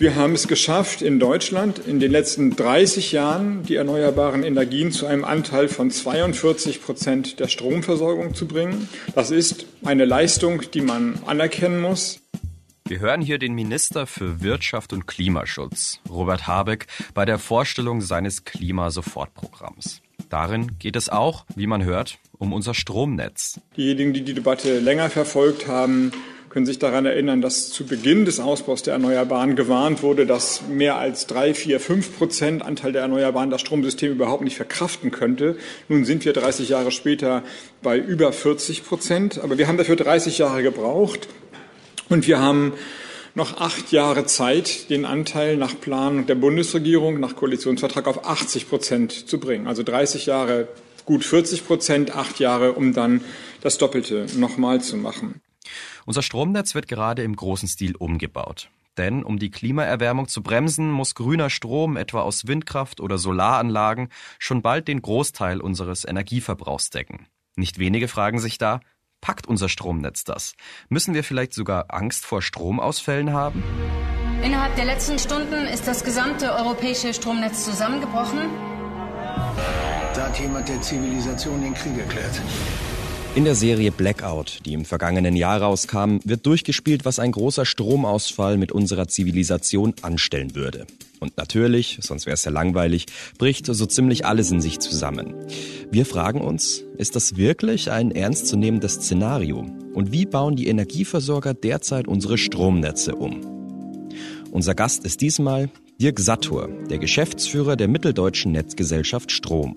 Wir haben es geschafft, in Deutschland in den letzten 30 Jahren die erneuerbaren Energien zu einem Anteil von 42 Prozent der Stromversorgung zu bringen. Das ist eine Leistung, die man anerkennen muss. Wir hören hier den Minister für Wirtschaft und Klimaschutz, Robert Habeck, bei der Vorstellung seines Klimasofortprogramms. Darin geht es auch, wie man hört, um unser Stromnetz. Diejenigen, die die Debatte länger verfolgt haben, können sich daran erinnern, dass zu Beginn des Ausbaus der Erneuerbaren gewarnt wurde, dass mehr als drei, vier, fünf Prozent Anteil der Erneuerbaren das Stromsystem überhaupt nicht verkraften könnte. Nun sind wir 30 Jahre später bei über 40 Prozent. Aber wir haben dafür 30 Jahre gebraucht. Und wir haben noch acht Jahre Zeit, den Anteil nach Plan der Bundesregierung, nach Koalitionsvertrag auf 80 Prozent zu bringen. Also 30 Jahre, gut 40 Prozent, acht Jahre, um dann das Doppelte nochmal zu machen. Unser Stromnetz wird gerade im großen Stil umgebaut. Denn um die Klimaerwärmung zu bremsen, muss grüner Strom etwa aus Windkraft oder Solaranlagen schon bald den Großteil unseres Energieverbrauchs decken. Nicht wenige fragen sich da, Packt unser Stromnetz das? Müssen wir vielleicht sogar Angst vor Stromausfällen haben? Innerhalb der letzten Stunden ist das gesamte europäische Stromnetz zusammengebrochen. Da hat jemand der Zivilisation den Krieg erklärt. In der Serie Blackout, die im vergangenen Jahr rauskam, wird durchgespielt, was ein großer Stromausfall mit unserer Zivilisation anstellen würde. Und natürlich, sonst wäre es ja langweilig, bricht so ziemlich alles in sich zusammen. Wir fragen uns, ist das wirklich ein ernstzunehmendes Szenario? Und wie bauen die Energieversorger derzeit unsere Stromnetze um? Unser Gast ist diesmal Dirk Sattur, der Geschäftsführer der Mitteldeutschen Netzgesellschaft Strom.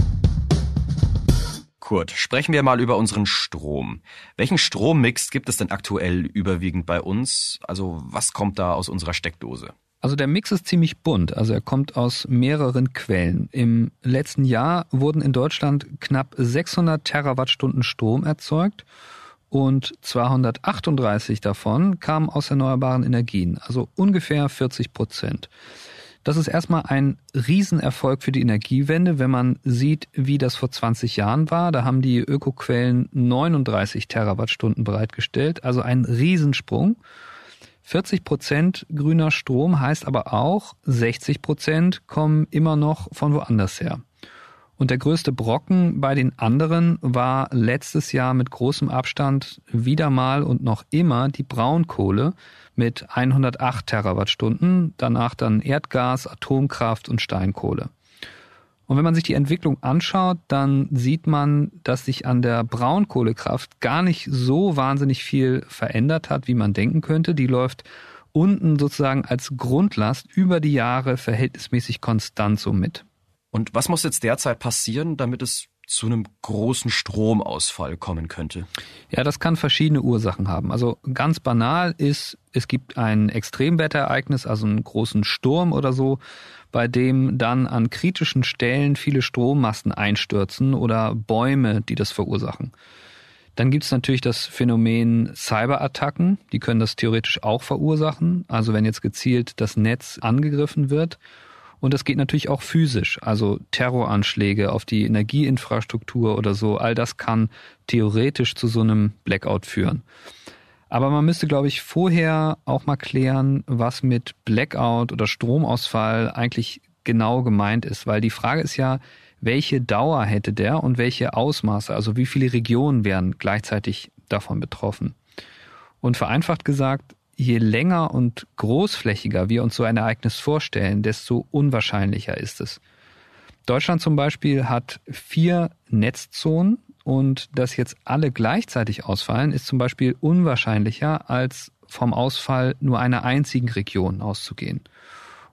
Kurt, sprechen wir mal über unseren Strom. Welchen Strommix gibt es denn aktuell überwiegend bei uns? Also was kommt da aus unserer Steckdose? Also der Mix ist ziemlich bunt, also er kommt aus mehreren Quellen. Im letzten Jahr wurden in Deutschland knapp 600 Terawattstunden Strom erzeugt und 238 davon kamen aus erneuerbaren Energien, also ungefähr 40 Prozent. Das ist erstmal ein Riesenerfolg für die Energiewende, wenn man sieht, wie das vor 20 Jahren war. Da haben die Ökoquellen 39 Terawattstunden bereitgestellt, also ein Riesensprung. 40 Prozent grüner Strom heißt aber auch, 60 Prozent kommen immer noch von woanders her. Und der größte Brocken bei den anderen war letztes Jahr mit großem Abstand wieder mal und noch immer die Braunkohle mit 108 Terawattstunden, danach dann Erdgas, Atomkraft und Steinkohle. Und wenn man sich die Entwicklung anschaut, dann sieht man, dass sich an der Braunkohlekraft gar nicht so wahnsinnig viel verändert hat, wie man denken könnte. Die läuft unten sozusagen als Grundlast über die Jahre verhältnismäßig konstant so mit. Und was muss jetzt derzeit passieren, damit es zu einem großen Stromausfall kommen könnte? Ja, das kann verschiedene Ursachen haben. Also ganz banal ist, es gibt ein Extremwetterereignis, also einen großen Sturm oder so, bei dem dann an kritischen Stellen viele Strommasten einstürzen oder Bäume, die das verursachen. Dann gibt es natürlich das Phänomen Cyberattacken, die können das theoretisch auch verursachen. Also wenn jetzt gezielt das Netz angegriffen wird Und das geht natürlich auch physisch, also Terroranschläge auf die Energieinfrastruktur oder so, all das kann theoretisch zu so einem Blackout führen. Aber man müsste, glaube ich, vorher auch mal klären, was mit Blackout oder Stromausfall eigentlich genau gemeint ist, weil die Frage ist ja, welche Dauer hätte der und welche Ausmaße, also wie viele Regionen wären gleichzeitig davon betroffen. Und vereinfacht gesagt, je länger und großflächiger wir uns so ein Ereignis vorstellen, desto unwahrscheinlicher ist es. Deutschland zum Beispiel hat vier Netzzonen und dass jetzt alle gleichzeitig ausfallen, ist zum Beispiel unwahrscheinlicher als vom Ausfall nur einer einzigen Region auszugehen.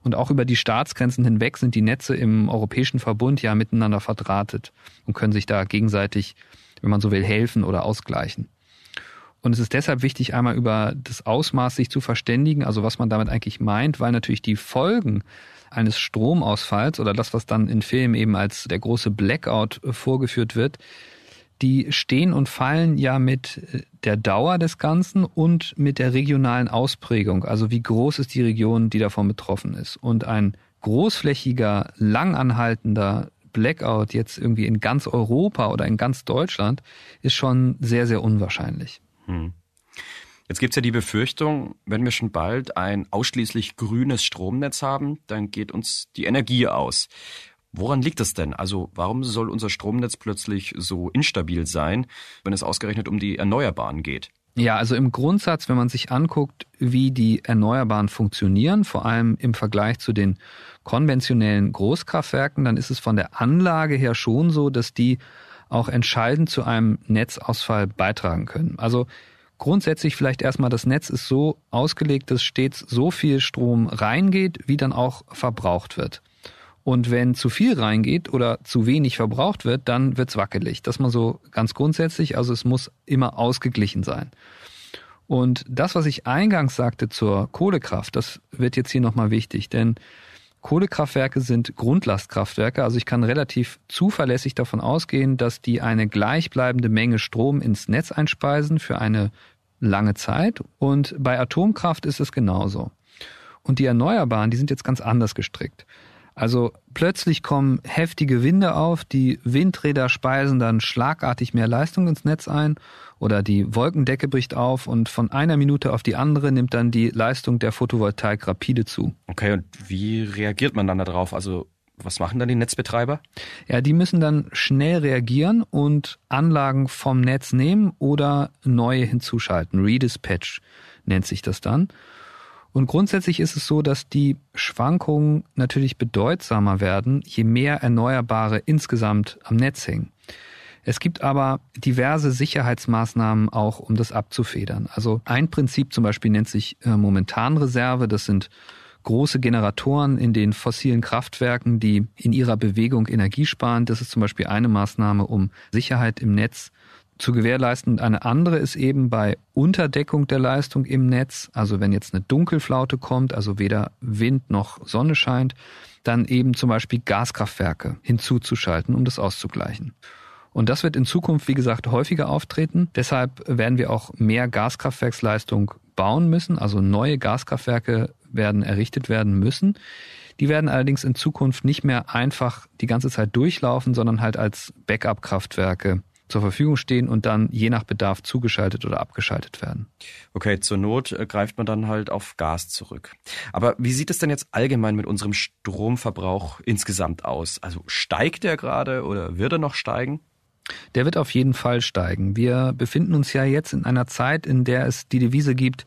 Und auch über die Staatsgrenzen hinweg sind die Netze im Europäischen Verbund ja miteinander verdrahtet und können sich da gegenseitig, wenn man so will, helfen oder ausgleichen. Und es ist deshalb wichtig, einmal über das Ausmaß sich zu verständigen, also was man damit eigentlich meint, weil natürlich die Folgen eines Stromausfalls oder das, was dann in Filmen eben als der große Blackout vorgeführt wird, die stehen und fallen ja mit äh, der Dauer des Ganzen und mit der regionalen Ausprägung. Also wie groß ist die Region, die davon betroffen ist. Und ein großflächiger, langanhaltender Blackout jetzt irgendwie in ganz Europa oder in ganz Deutschland ist schon sehr, sehr unwahrscheinlich. Hm. Jetzt gibt's ja die Befürchtung, wenn wir schon bald ein ausschließlich grünes Stromnetz haben, dann geht uns die Energie aus. Woran liegt das denn? Also warum soll unser Stromnetz plötzlich so instabil sein, wenn es ausgerechnet um die Erneuerbaren geht? Ja, also im Grundsatz, wenn man sich anguckt, wie die Erneuerbaren funktionieren, vor allem im Vergleich zu den konventionellen Großkraftwerken, dann ist es von der Anlage her schon so, dass die auch entscheidend zu einem Netzausfall beitragen können. Also grundsätzlich vielleicht erstmal, das Netz ist so ausgelegt, dass stets so viel Strom reingeht, wie dann auch verbraucht wird. Und wenn zu viel reingeht oder zu wenig verbraucht wird, dann wird's wackelig. Das mal so ganz grundsätzlich. Also es muss immer ausgeglichen sein. Und das, was ich eingangs sagte zur Kohlekraft, das wird jetzt hier nochmal wichtig, denn Kohlekraftwerke sind Grundlastkraftwerke, also ich kann relativ zuverlässig davon ausgehen, dass die eine gleichbleibende Menge Strom ins Netz einspeisen für eine lange Zeit. Und bei Atomkraft ist es genauso. Und die Erneuerbaren, die sind jetzt ganz anders gestrickt. Also plötzlich kommen heftige Winde auf, die Windräder speisen dann schlagartig mehr Leistung ins Netz ein oder die Wolkendecke bricht auf und von einer Minute auf die andere nimmt dann die Leistung der Photovoltaik rapide zu. Okay, und wie reagiert man dann darauf? Also was machen dann die Netzbetreiber? Ja, die müssen dann schnell reagieren und Anlagen vom Netz nehmen oder neue hinzuschalten. Redispatch nennt sich das dann. Und grundsätzlich ist es so, dass die Schwankungen natürlich bedeutsamer werden, je mehr Erneuerbare insgesamt am Netz hängen. Es gibt aber diverse Sicherheitsmaßnahmen auch, um das abzufedern. Also ein Prinzip zum Beispiel nennt sich äh, Momentanreserve. Das sind große Generatoren in den fossilen Kraftwerken, die in ihrer Bewegung Energie sparen. Das ist zum Beispiel eine Maßnahme, um Sicherheit im Netz zu gewährleisten. eine andere ist eben bei Unterdeckung der Leistung im Netz, also wenn jetzt eine Dunkelflaute kommt, also weder Wind noch Sonne scheint, dann eben zum Beispiel Gaskraftwerke hinzuzuschalten, um das auszugleichen. Und das wird in Zukunft, wie gesagt, häufiger auftreten. Deshalb werden wir auch mehr Gaskraftwerksleistung bauen müssen, also neue Gaskraftwerke werden errichtet werden müssen. Die werden allerdings in Zukunft nicht mehr einfach die ganze Zeit durchlaufen, sondern halt als Backup-Kraftwerke zur Verfügung stehen und dann je nach Bedarf zugeschaltet oder abgeschaltet werden. Okay, zur Not äh, greift man dann halt auf Gas zurück. Aber wie sieht es denn jetzt allgemein mit unserem Stromverbrauch insgesamt aus? Also steigt der gerade oder wird er noch steigen? Der wird auf jeden Fall steigen. Wir befinden uns ja jetzt in einer Zeit, in der es die Devise gibt,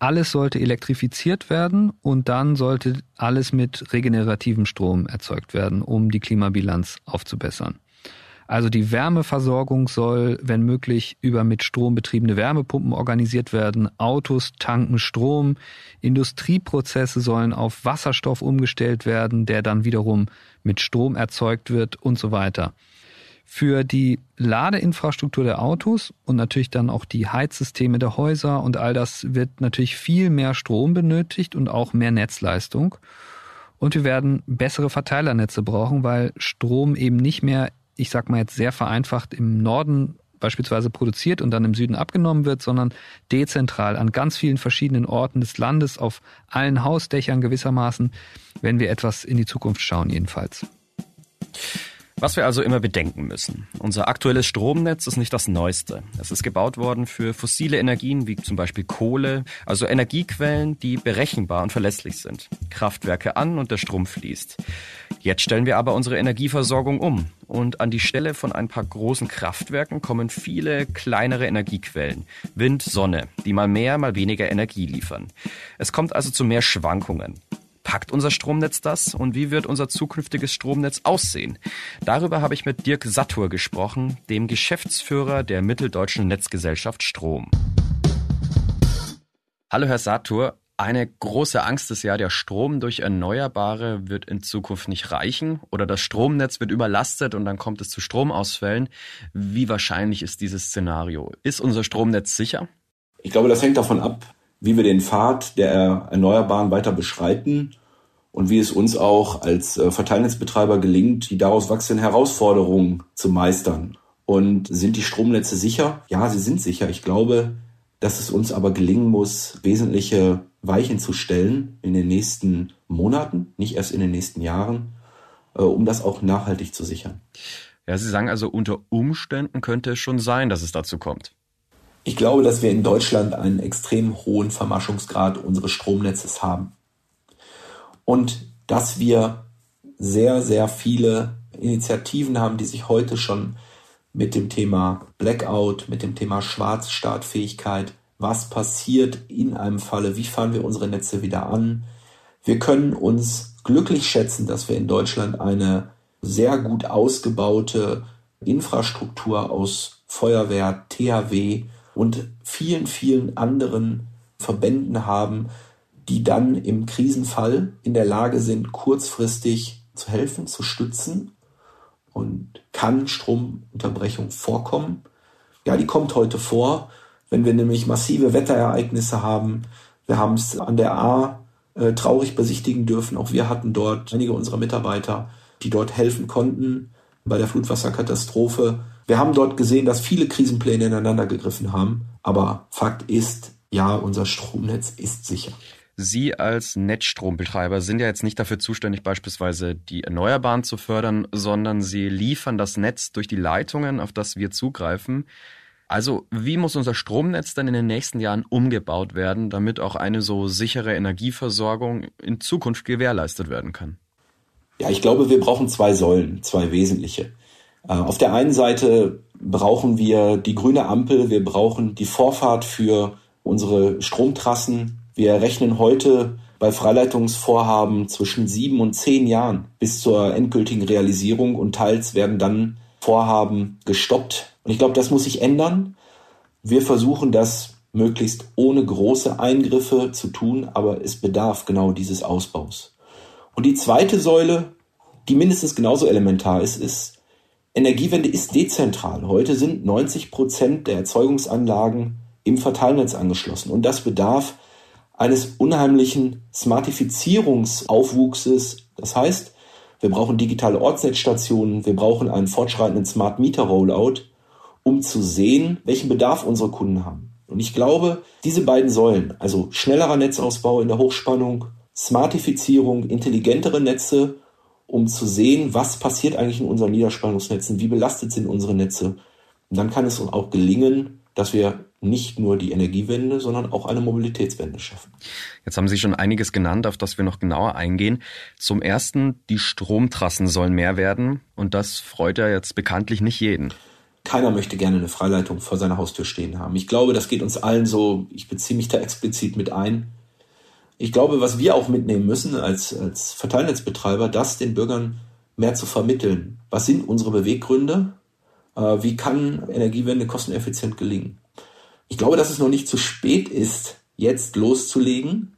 alles sollte elektrifiziert werden und dann sollte alles mit regenerativem Strom erzeugt werden, um die Klimabilanz aufzubessern. Also die Wärmeversorgung soll, wenn möglich, über mit Strom betriebene Wärmepumpen organisiert werden. Autos tanken Strom. Industrieprozesse sollen auf Wasserstoff umgestellt werden, der dann wiederum mit Strom erzeugt wird und so weiter. Für die Ladeinfrastruktur der Autos und natürlich dann auch die Heizsysteme der Häuser und all das wird natürlich viel mehr Strom benötigt und auch mehr Netzleistung. Und wir werden bessere Verteilernetze brauchen, weil Strom eben nicht mehr ich sag mal jetzt sehr vereinfacht, im Norden beispielsweise produziert und dann im Süden abgenommen wird, sondern dezentral an ganz vielen verschiedenen Orten des Landes, auf allen Hausdächern gewissermaßen, wenn wir etwas in die Zukunft schauen jedenfalls. Was wir also immer bedenken müssen. Unser aktuelles Stromnetz ist nicht das neueste. Es ist gebaut worden für fossile Energien wie zum Beispiel Kohle, also Energiequellen, die berechenbar und verlässlich sind. Kraftwerke an und der Strom fließt. Jetzt stellen wir aber unsere Energieversorgung um. Und an die Stelle von ein paar großen Kraftwerken kommen viele kleinere Energiequellen. Wind, Sonne, die mal mehr, mal weniger Energie liefern. Es kommt also zu mehr Schwankungen. Packt unser Stromnetz das und wie wird unser zukünftiges Stromnetz aussehen? Darüber habe ich mit Dirk Sattur gesprochen, dem Geschäftsführer der Mitteldeutschen Netzgesellschaft Strom. Hallo Herr Satur, eine große Angst ist ja, der Strom durch Erneuerbare wird in Zukunft nicht reichen oder das Stromnetz wird überlastet und dann kommt es zu Stromausfällen. Wie wahrscheinlich ist dieses Szenario? Ist unser Stromnetz sicher? Ich glaube, das hängt davon ab, wie wir den Pfad der Erneuerbaren weiter beschreiten und wie es uns auch als äh, Verteilnetzbetreiber gelingt, die daraus wachsenden Herausforderungen zu meistern. Und sind die Stromnetze sicher? Ja, sie sind sicher. Ich glaube, dass es uns aber gelingen muss, wesentliche Weichen zu stellen in den nächsten Monaten, nicht erst in den nächsten Jahren, äh, um das auch nachhaltig zu sichern. Ja, Sie sagen also, unter Umständen könnte es schon sein, dass es dazu kommt. Ich glaube, dass wir in Deutschland einen extrem hohen Vermaschungsgrad unseres Stromnetzes haben und dass wir sehr, sehr viele Initiativen haben, die sich heute schon mit dem Thema Blackout, mit dem Thema Schwarzstartfähigkeit, was passiert in einem Falle, wie fahren wir unsere Netze wieder an. Wir können uns glücklich schätzen, dass wir in Deutschland eine sehr gut ausgebaute Infrastruktur aus Feuerwehr, THW und vielen, vielen anderen Verbänden haben, die dann im Krisenfall in der Lage sind, kurzfristig zu helfen, zu stützen. Und kann Stromunterbrechung vorkommen? Ja, die kommt heute vor, wenn wir nämlich massive Wetterereignisse haben. Wir haben es an der A äh, traurig besichtigen dürfen. Auch wir hatten dort einige unserer Mitarbeiter, die dort helfen konnten bei der Flutwasserkatastrophe. Wir haben dort gesehen, dass viele Krisenpläne ineinander gegriffen haben. Aber Fakt ist, ja, unser Stromnetz ist sicher. Sie als Netzstrombetreiber sind ja jetzt nicht dafür zuständig, beispielsweise die Erneuerbaren zu fördern, sondern Sie liefern das Netz durch die Leitungen, auf das wir zugreifen. Also wie muss unser Stromnetz denn in den nächsten Jahren umgebaut werden, damit auch eine so sichere Energieversorgung in Zukunft gewährleistet werden kann? Ja, ich glaube, wir brauchen zwei Säulen, zwei wesentliche. Äh, auf der einen Seite brauchen wir die grüne Ampel, wir brauchen die Vorfahrt für unsere Stromtrassen, wir rechnen heute bei Freileitungsvorhaben zwischen sieben und zehn Jahren bis zur endgültigen Realisierung und teils werden dann Vorhaben gestoppt. Und ich glaube, das muss sich ändern. Wir versuchen das möglichst ohne große Eingriffe zu tun, aber es bedarf genau dieses Ausbaus. Und die zweite Säule, die mindestens genauso elementar ist, ist, Energiewende ist dezentral. Heute sind 90 Prozent der Erzeugungsanlagen im Verteilnetz angeschlossen. Und das bedarf eines unheimlichen Smartifizierungsaufwuchses. Das heißt, wir brauchen digitale Ortsnetzstationen, wir brauchen einen fortschreitenden Smart Meter Rollout, um zu sehen, welchen Bedarf unsere Kunden haben. Und ich glaube, diese beiden Säulen, also schnellerer Netzausbau in der Hochspannung, Smartifizierung, intelligentere Netze, um zu sehen, was passiert eigentlich in unseren Niederspannungsnetzen, wie belastet sind unsere Netze. Und dann kann es uns auch gelingen, dass wir nicht nur die Energiewende, sondern auch eine Mobilitätswende schaffen. Jetzt haben Sie schon einiges genannt, auf das wir noch genauer eingehen. Zum ersten, die Stromtrassen sollen mehr werden und das freut ja jetzt bekanntlich nicht jeden. Keiner möchte gerne eine Freileitung vor seiner Haustür stehen haben. Ich glaube, das geht uns allen so, ich beziehe mich da explizit mit ein. Ich glaube, was wir auch mitnehmen müssen als, als Verteilnetzbetreiber, das den Bürgern mehr zu vermitteln. Was sind unsere Beweggründe? Äh, wie kann Energiewende kosteneffizient gelingen? Ich glaube, dass es noch nicht zu spät ist, jetzt loszulegen.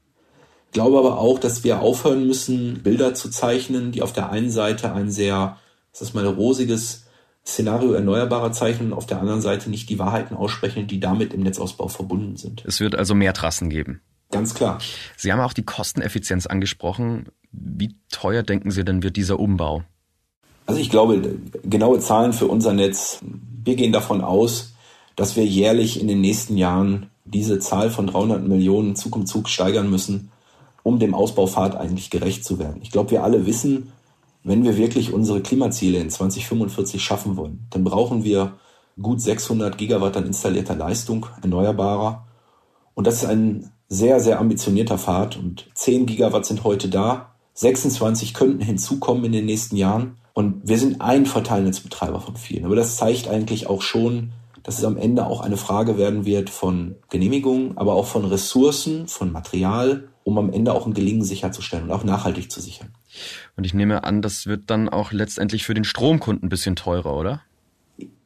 Ich glaube aber auch, dass wir aufhören müssen, Bilder zu zeichnen, die auf der einen Seite ein sehr, das ist mal ein rosiges Szenario erneuerbarer zeichnen und auf der anderen Seite nicht die Wahrheiten aussprechen, die damit im Netzausbau verbunden sind. Es wird also mehr Trassen geben. Ganz klar. Sie haben auch die Kosteneffizienz angesprochen. Wie teuer denken Sie denn wird dieser Umbau? Also ich glaube, genaue Zahlen für unser Netz, wir gehen davon aus, dass wir jährlich in den nächsten Jahren diese Zahl von 300 Millionen Zug um Zug steigern müssen, um dem Ausbaupfad eigentlich gerecht zu werden. Ich glaube, wir alle wissen, wenn wir wirklich unsere Klimaziele in 2045 schaffen wollen, dann brauchen wir gut 600 Gigawatt an installierter Leistung erneuerbarer. Und das ist ein sehr, sehr ambitionierter Pfad und 10 Gigawatt sind heute da. 26 könnten hinzukommen in den nächsten Jahren. Und wir sind ein Verteilnetzbetreiber von vielen. Aber das zeigt eigentlich auch schon, dass es am Ende auch eine Frage werden wird von Genehmigungen, aber auch von Ressourcen, von Material, um am Ende auch ein Gelingen sicherzustellen und auch nachhaltig zu sichern. Und ich nehme an, das wird dann auch letztendlich für den Stromkunden ein bisschen teurer, oder?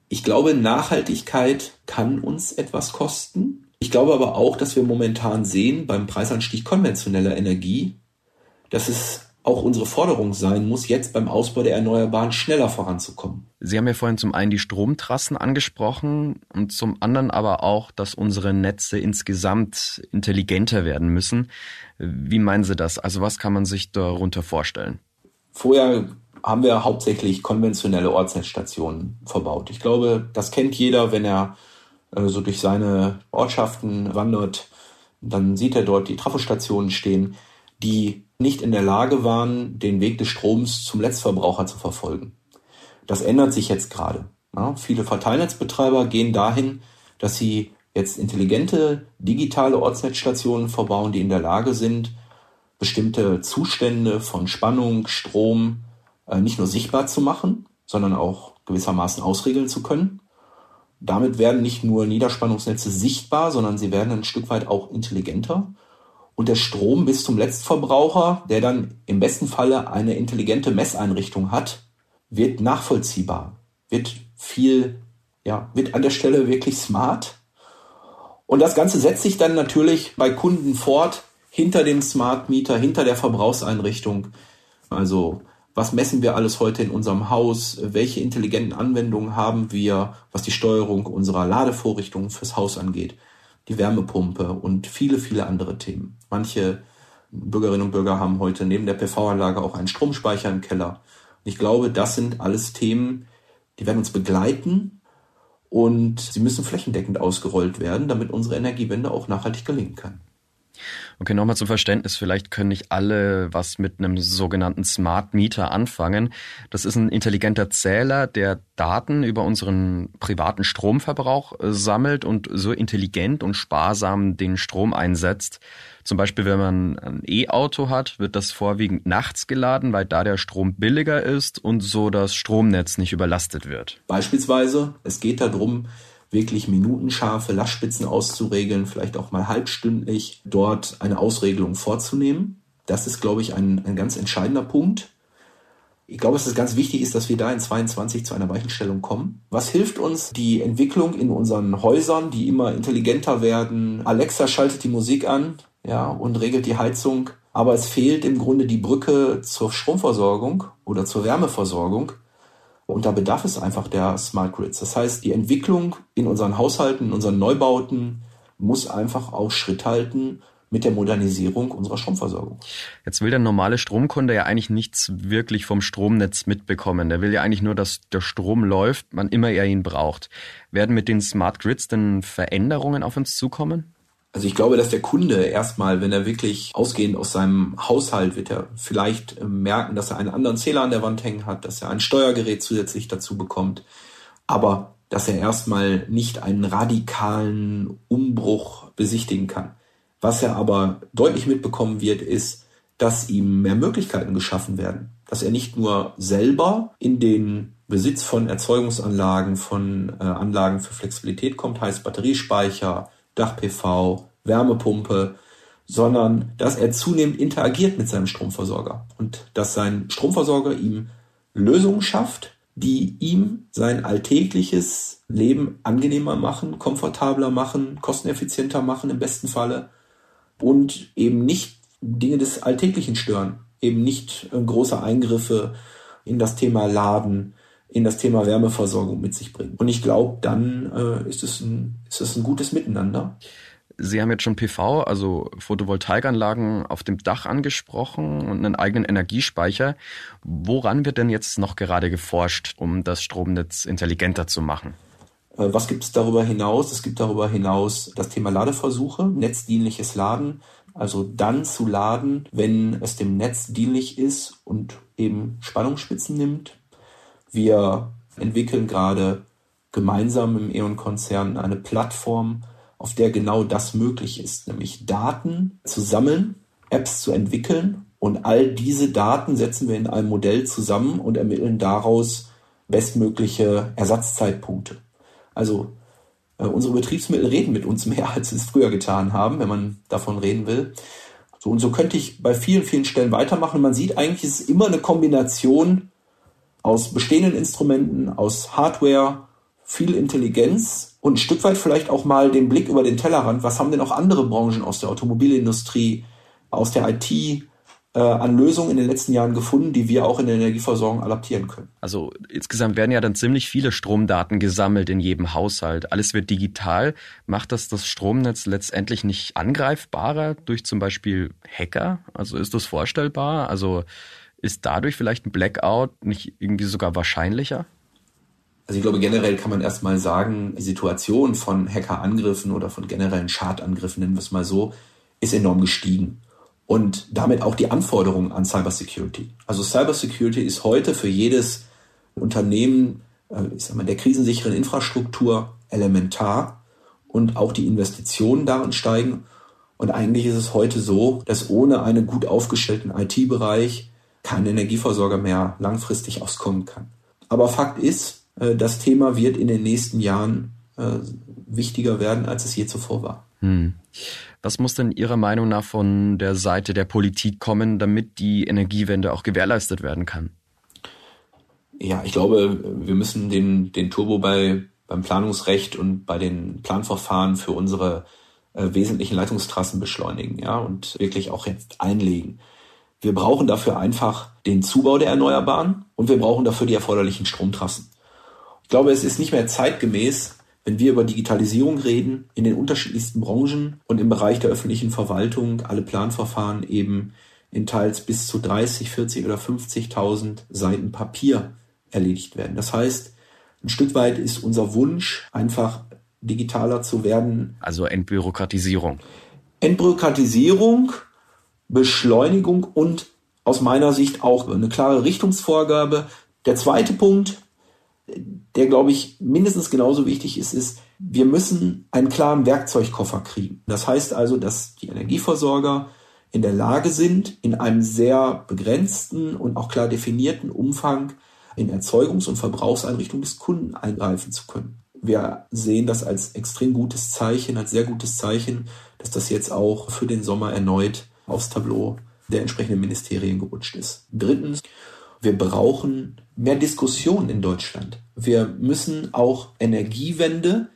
Ich glaube, Nachhaltigkeit kann uns etwas kosten. Ich glaube aber auch, dass wir momentan sehen beim Preisanstieg konventioneller Energie, dass es auch unsere Forderung sein muss, jetzt beim Ausbau der Erneuerbaren schneller voranzukommen. Sie haben ja vorhin zum einen die Stromtrassen angesprochen und zum anderen aber auch, dass unsere Netze insgesamt intelligenter werden müssen. Wie meinen Sie das? Also was kann man sich darunter vorstellen? Vorher haben wir hauptsächlich konventionelle Ortsnetzstationen verbaut. Ich glaube, das kennt jeder, wenn er äh, so durch seine Ortschaften wandert. Dann sieht er dort die Trafostationen stehen, die nicht in der Lage waren, den Weg des Stroms zum Letztverbraucher zu verfolgen. Das ändert sich jetzt gerade. Ja, viele Verteilnetzbetreiber gehen dahin, dass sie jetzt intelligente digitale Ortsnetzstationen verbauen, die in der Lage sind, bestimmte Zustände von Spannung, Strom äh, nicht nur sichtbar zu machen, sondern auch gewissermaßen ausregeln zu können. Damit werden nicht nur Niederspannungsnetze sichtbar, sondern sie werden ein Stück weit auch intelligenter und der Strom bis zum Letztverbraucher, der dann im besten Falle eine intelligente Messeinrichtung hat, wird nachvollziehbar, wird viel, ja, wird an der Stelle wirklich smart. Und das Ganze setzt sich dann natürlich bei Kunden fort, hinter dem Smart Meter, hinter der Verbrauchseinrichtung. Also, was messen wir alles heute in unserem Haus? Welche intelligenten Anwendungen haben wir, was die Steuerung unserer Ladevorrichtungen fürs Haus angeht? Die Wärmepumpe und viele, viele andere Themen. Manche Bürgerinnen und Bürger haben heute neben der PV-Anlage auch einen Stromspeicher im Keller. ich glaube, das sind alles Themen, die werden uns begleiten und sie müssen flächendeckend ausgerollt werden, damit unsere Energiewende auch nachhaltig gelingen kann. Okay, nochmal zum Verständnis. Vielleicht können nicht alle was mit einem sogenannten Smart Meter anfangen. Das ist ein intelligenter Zähler, der Daten über unseren privaten Stromverbrauch äh, sammelt und so intelligent und sparsam den Strom einsetzt. Zum Beispiel, wenn man ein E-Auto hat, wird das vorwiegend nachts geladen, weil da der Strom billiger ist und so das Stromnetz nicht überlastet wird. Beispielsweise, es geht darum, wirklich minutenscharfe Lastspitzen auszuregeln, vielleicht auch mal halbstündlich dort eine Ausregelung vorzunehmen. Das ist, glaube ich, ein, ein ganz entscheidender Punkt. Ich glaube, dass es ganz wichtig ist, dass wir da in 22 zu einer Weichenstellung kommen. Was hilft uns die Entwicklung in unseren Häusern, die immer intelligenter werden? Alexa schaltet die Musik an, ja, und regelt die Heizung. Aber es fehlt im Grunde die Brücke zur Stromversorgung oder zur Wärmeversorgung. Und da bedarf es einfach der Smart Grids. Das heißt, die Entwicklung in unseren Haushalten, in unseren Neubauten muss einfach auch Schritt halten mit der Modernisierung unserer Stromversorgung. Jetzt will der normale Stromkunde ja eigentlich nichts wirklich vom Stromnetz mitbekommen. Der will ja eigentlich nur, dass der Strom läuft, wann immer er ihn braucht. Werden mit den Smart Grids denn Veränderungen auf uns zukommen? Also ich glaube, dass der Kunde erstmal, wenn er wirklich ausgehend aus seinem Haushalt, wird er vielleicht äh, merken, dass er einen anderen Zähler an der Wand hängen hat, dass er ein Steuergerät zusätzlich dazu bekommt, aber dass er erstmal nicht einen radikalen Umbruch besichtigen kann. Was er aber deutlich mitbekommen wird, ist, dass ihm mehr Möglichkeiten geschaffen werden, dass er nicht nur selber in den Besitz von Erzeugungsanlagen, von äh, Anlagen für Flexibilität kommt, heißt Batteriespeicher, Dach-PV, Wärmepumpe, sondern dass er zunehmend interagiert mit seinem Stromversorger und dass sein Stromversorger ihm Lösungen schafft, die ihm sein alltägliches Leben angenehmer machen, komfortabler machen, kosteneffizienter machen im besten Falle und eben nicht Dinge des Alltäglichen stören, eben nicht äh, große Eingriffe in das Thema Laden, in das Thema Wärmeversorgung mit sich bringen. Und ich glaube, dann äh, ist, es ein, ist es ein gutes Miteinander. Sie haben jetzt schon PV, also Photovoltaikanlagen auf dem Dach angesprochen und einen eigenen Energiespeicher. Woran wird denn jetzt noch gerade geforscht, um das Stromnetz intelligenter zu machen? Äh, was gibt es darüber hinaus? Es gibt darüber hinaus das Thema Ladeversuche, netzdienliches Laden. Also dann zu laden, wenn es dem Netz dienlich ist und eben Spannungsspitzen nimmt. Wir entwickeln gerade gemeinsam im E.ON-Konzern eine Plattform, auf der genau das möglich ist, nämlich Daten zu sammeln, Apps zu entwickeln und all diese Daten setzen wir in einem Modell zusammen und ermitteln daraus bestmögliche Ersatzzeitpunkte. Also äh, unsere Betriebsmittel reden mit uns mehr, als sie es früher getan haben, wenn man davon reden will. So und so könnte ich bei vielen, vielen Stellen weitermachen. Man sieht eigentlich, es ist immer eine Kombination aus bestehenden Instrumenten, aus Hardware, viel Intelligenz und ein Stück weit vielleicht auch mal den Blick über den Tellerrand. Was haben denn auch andere Branchen aus der Automobilindustrie, aus der IT, äh, an Lösungen in den letzten Jahren gefunden, die wir auch in der Energieversorgung adaptieren können. Also insgesamt werden ja dann ziemlich viele Stromdaten gesammelt in jedem Haushalt. Alles wird digital. Macht das das Stromnetz letztendlich nicht angreifbarer durch zum Beispiel Hacker? Also ist das vorstellbar? Also ist dadurch vielleicht ein Blackout nicht irgendwie sogar wahrscheinlicher? Also ich glaube, generell kann man erstmal sagen, die Situation von Hackerangriffen oder von generellen Schadangriffen, nennen wir es mal so, ist enorm gestiegen und damit auch die Anforderungen an Cybersecurity. Also Cybersecurity ist heute für jedes Unternehmen, äh, ich sag mal, der krisensicheren Infrastruktur elementar und auch die Investitionen darin steigen. Und eigentlich ist es heute so, dass ohne einen gut aufgestellten IT-Bereich kein Energieversorger mehr langfristig auskommen kann. Aber Fakt ist, äh, das Thema wird in den nächsten Jahren äh, wichtiger werden, als es je zuvor war. Hm. Was muss denn Ihrer Meinung nach von der Seite der Politik kommen, damit die Energiewende auch gewährleistet werden kann? Ja, ich glaube, wir müssen den, den Turbo bei, beim Planungsrecht und bei den Planverfahren für unsere äh, wesentlichen Leitungstrassen beschleunigen, ja, und wirklich auch jetzt einlegen. Wir brauchen dafür einfach den Zubau der Erneuerbaren und wir brauchen dafür die erforderlichen Stromtrassen. Ich glaube, es ist nicht mehr zeitgemäß, wenn wir über Digitalisierung reden, in den unterschiedlichsten Branchen und im Bereich der öffentlichen Verwaltung alle Planverfahren eben in teils bis zu 30, 40 oder 50.000 Seiten Papier erledigt werden. Das heißt, ein Stück weit ist unser Wunsch, einfach digitaler zu werden. Also Entbürokratisierung. Entbürokratisierung, Beschleunigung und aus meiner Sicht auch eine klare Richtungsvorgabe. Der zweite Punkt, der, glaube ich, mindestens genauso wichtig ist, ist, wir müssen einen klaren Werkzeugkoffer kriegen. Das heißt also, dass die Energieversorger in der Lage sind, in einem sehr begrenzten und auch klar definierten Umfang in Erzeugungs- und Verbrauchseinrichtungen des Kunden eingreifen zu können. Wir sehen das als extrem gutes Zeichen, als sehr gutes Zeichen, dass das jetzt auch für den Sommer erneut aufs Tableau der entsprechenden Ministerien gerutscht ist. Drittens, wir brauchen mehr Diskussion in Deutschland. Wir müssen auch Energiewende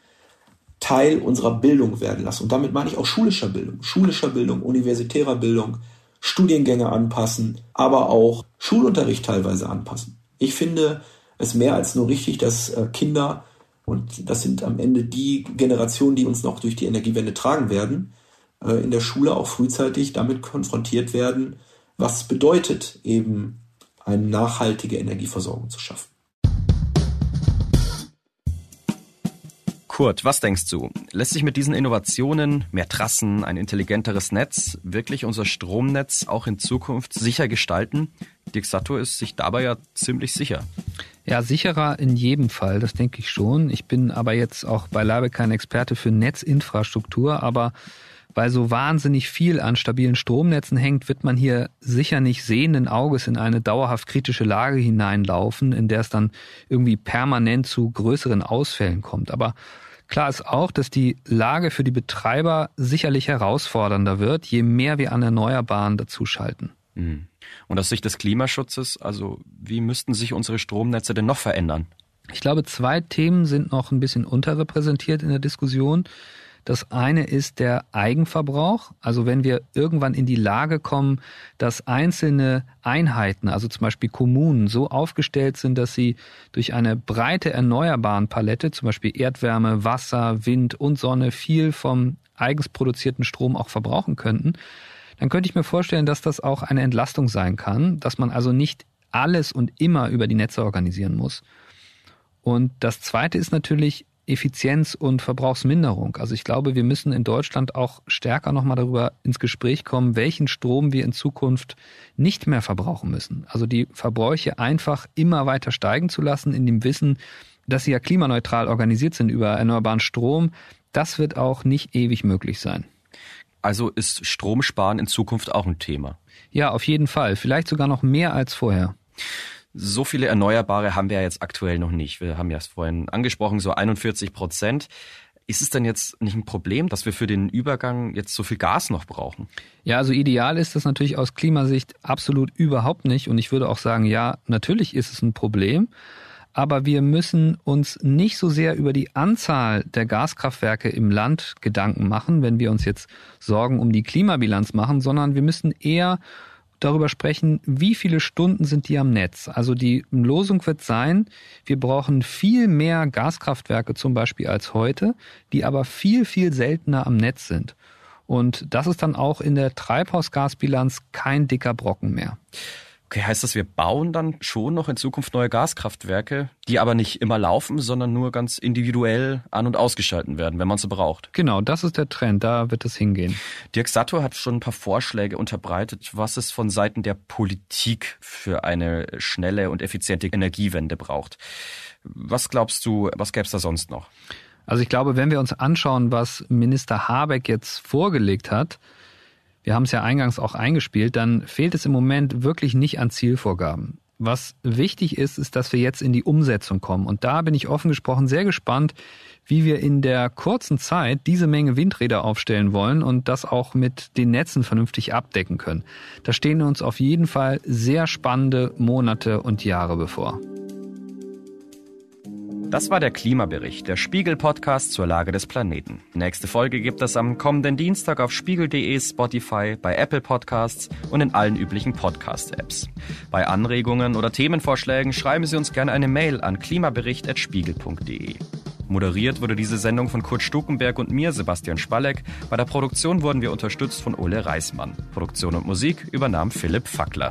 Teil unserer Bildung werden lassen. Und damit meine ich auch schulischer Bildung, schulischer Bildung, universitärer Bildung, Studiengänge anpassen, aber auch Schulunterricht teilweise anpassen. Ich finde es mehr als nur richtig, dass äh, Kinder, und das sind am Ende die Generationen, die uns noch durch die Energiewende tragen werden, in der Schule auch frühzeitig damit konfrontiert werden, was bedeutet eben eine nachhaltige Energieversorgung zu schaffen. Kurt, was denkst du? Lässt sich mit diesen Innovationen, mehr Trassen, ein intelligenteres Netz, wirklich unser Stromnetz auch in Zukunft sicher gestalten? Dirk Sato ist sich dabei ja ziemlich sicher. Ja, sicherer in jedem Fall, das denke ich schon. Ich bin aber jetzt auch beileibe kein Experte für Netzinfrastruktur, aber weil so wahnsinnig viel an stabilen Stromnetzen hängt, wird man hier sicher nicht sehenden Auges in eine dauerhaft kritische Lage hineinlaufen, in der es dann irgendwie permanent zu größeren Ausfällen kommt. Aber klar ist auch, dass die Lage für die Betreiber sicherlich herausfordernder wird, je mehr wir an Erneuerbaren dazuschalten. Mhm. Und aus Sicht des Klimaschutzes, also wie müssten sich unsere Stromnetze denn noch verändern? Ich glaube, zwei Themen sind noch ein bisschen unterrepräsentiert in der Diskussion. Das eine ist der Eigenverbrauch. Also wenn wir irgendwann in die Lage kommen, dass einzelne Einheiten, also zum Beispiel Kommunen, so aufgestellt sind, dass sie durch eine breite erneuerbaren Palette, zum Beispiel Erdwärme, Wasser, Wind und Sonne, viel vom eigens produzierten Strom auch verbrauchen könnten, dann könnte ich mir vorstellen, dass das auch eine Entlastung sein kann, dass man also nicht alles und immer über die Netze organisieren muss. Und das Zweite ist natürlich Effizienz und Verbrauchsminderung. Also ich glaube, wir müssen in Deutschland auch stärker nochmal darüber ins Gespräch kommen, welchen Strom wir in Zukunft nicht mehr verbrauchen müssen. Also die Verbräuche einfach immer weiter steigen zu lassen, in dem Wissen, dass sie ja klimaneutral organisiert sind über erneuerbaren Strom. Das wird auch nicht ewig möglich sein. Also ist Stromsparen in Zukunft auch ein Thema? Ja, auf jeden Fall. Vielleicht sogar noch mehr als vorher. So viele Erneuerbare haben wir ja jetzt aktuell noch nicht. Wir haben ja es vorhin angesprochen, so 41 Prozent. Ist es denn jetzt nicht ein Problem, dass wir für den Übergang jetzt so viel Gas noch brauchen? Ja, also ideal ist das natürlich aus Klimasicht absolut überhaupt nicht. Und ich würde auch sagen, ja, natürlich ist es ein Problem. Aber wir müssen uns nicht so sehr über die Anzahl der Gaskraftwerke im Land Gedanken machen, wenn wir uns jetzt Sorgen um die Klimabilanz machen, sondern wir müssen eher darüber sprechen, wie viele Stunden sind die am Netz. Also die Losung wird sein, wir brauchen viel mehr Gaskraftwerke zum Beispiel als heute, die aber viel, viel seltener am Netz sind. Und das ist dann auch in der Treibhausgasbilanz kein dicker Brocken mehr. Okay, heißt das, wir bauen dann schon noch in Zukunft neue Gaskraftwerke, die aber nicht immer laufen, sondern nur ganz individuell an- und ausgeschalten werden, wenn man sie braucht? Genau, das ist der Trend, da wird es hingehen. Dirk Sator hat schon ein paar Vorschläge unterbreitet, was es von Seiten der Politik für eine schnelle und effiziente Energiewende braucht. Was glaubst du, was gäbe es da sonst noch? Also ich glaube, wenn wir uns anschauen, was Minister Habeck jetzt vorgelegt hat, wir haben es ja eingangs auch eingespielt, dann fehlt es im Moment wirklich nicht an Zielvorgaben. Was wichtig ist, ist, dass wir jetzt in die Umsetzung kommen. Und da bin ich offen gesprochen sehr gespannt, wie wir in der kurzen Zeit diese Menge Windräder aufstellen wollen und das auch mit den Netzen vernünftig abdecken können. Da stehen uns auf jeden Fall sehr spannende Monate und Jahre bevor. Das war der Klimabericht, der Spiegel-Podcast zur Lage des Planeten. Nächste Folge gibt es am kommenden Dienstag auf spiegel.de, Spotify, bei Apple Podcasts und in allen üblichen Podcast-Apps. Bei Anregungen oder Themenvorschlägen schreiben Sie uns gerne eine Mail an klimabericht.spiegel.de. Moderiert wurde diese Sendung von Kurt Stukenberg und mir, Sebastian Spalleck. Bei der Produktion wurden wir unterstützt von Ole Reismann. Produktion und Musik übernahm Philipp Fackler.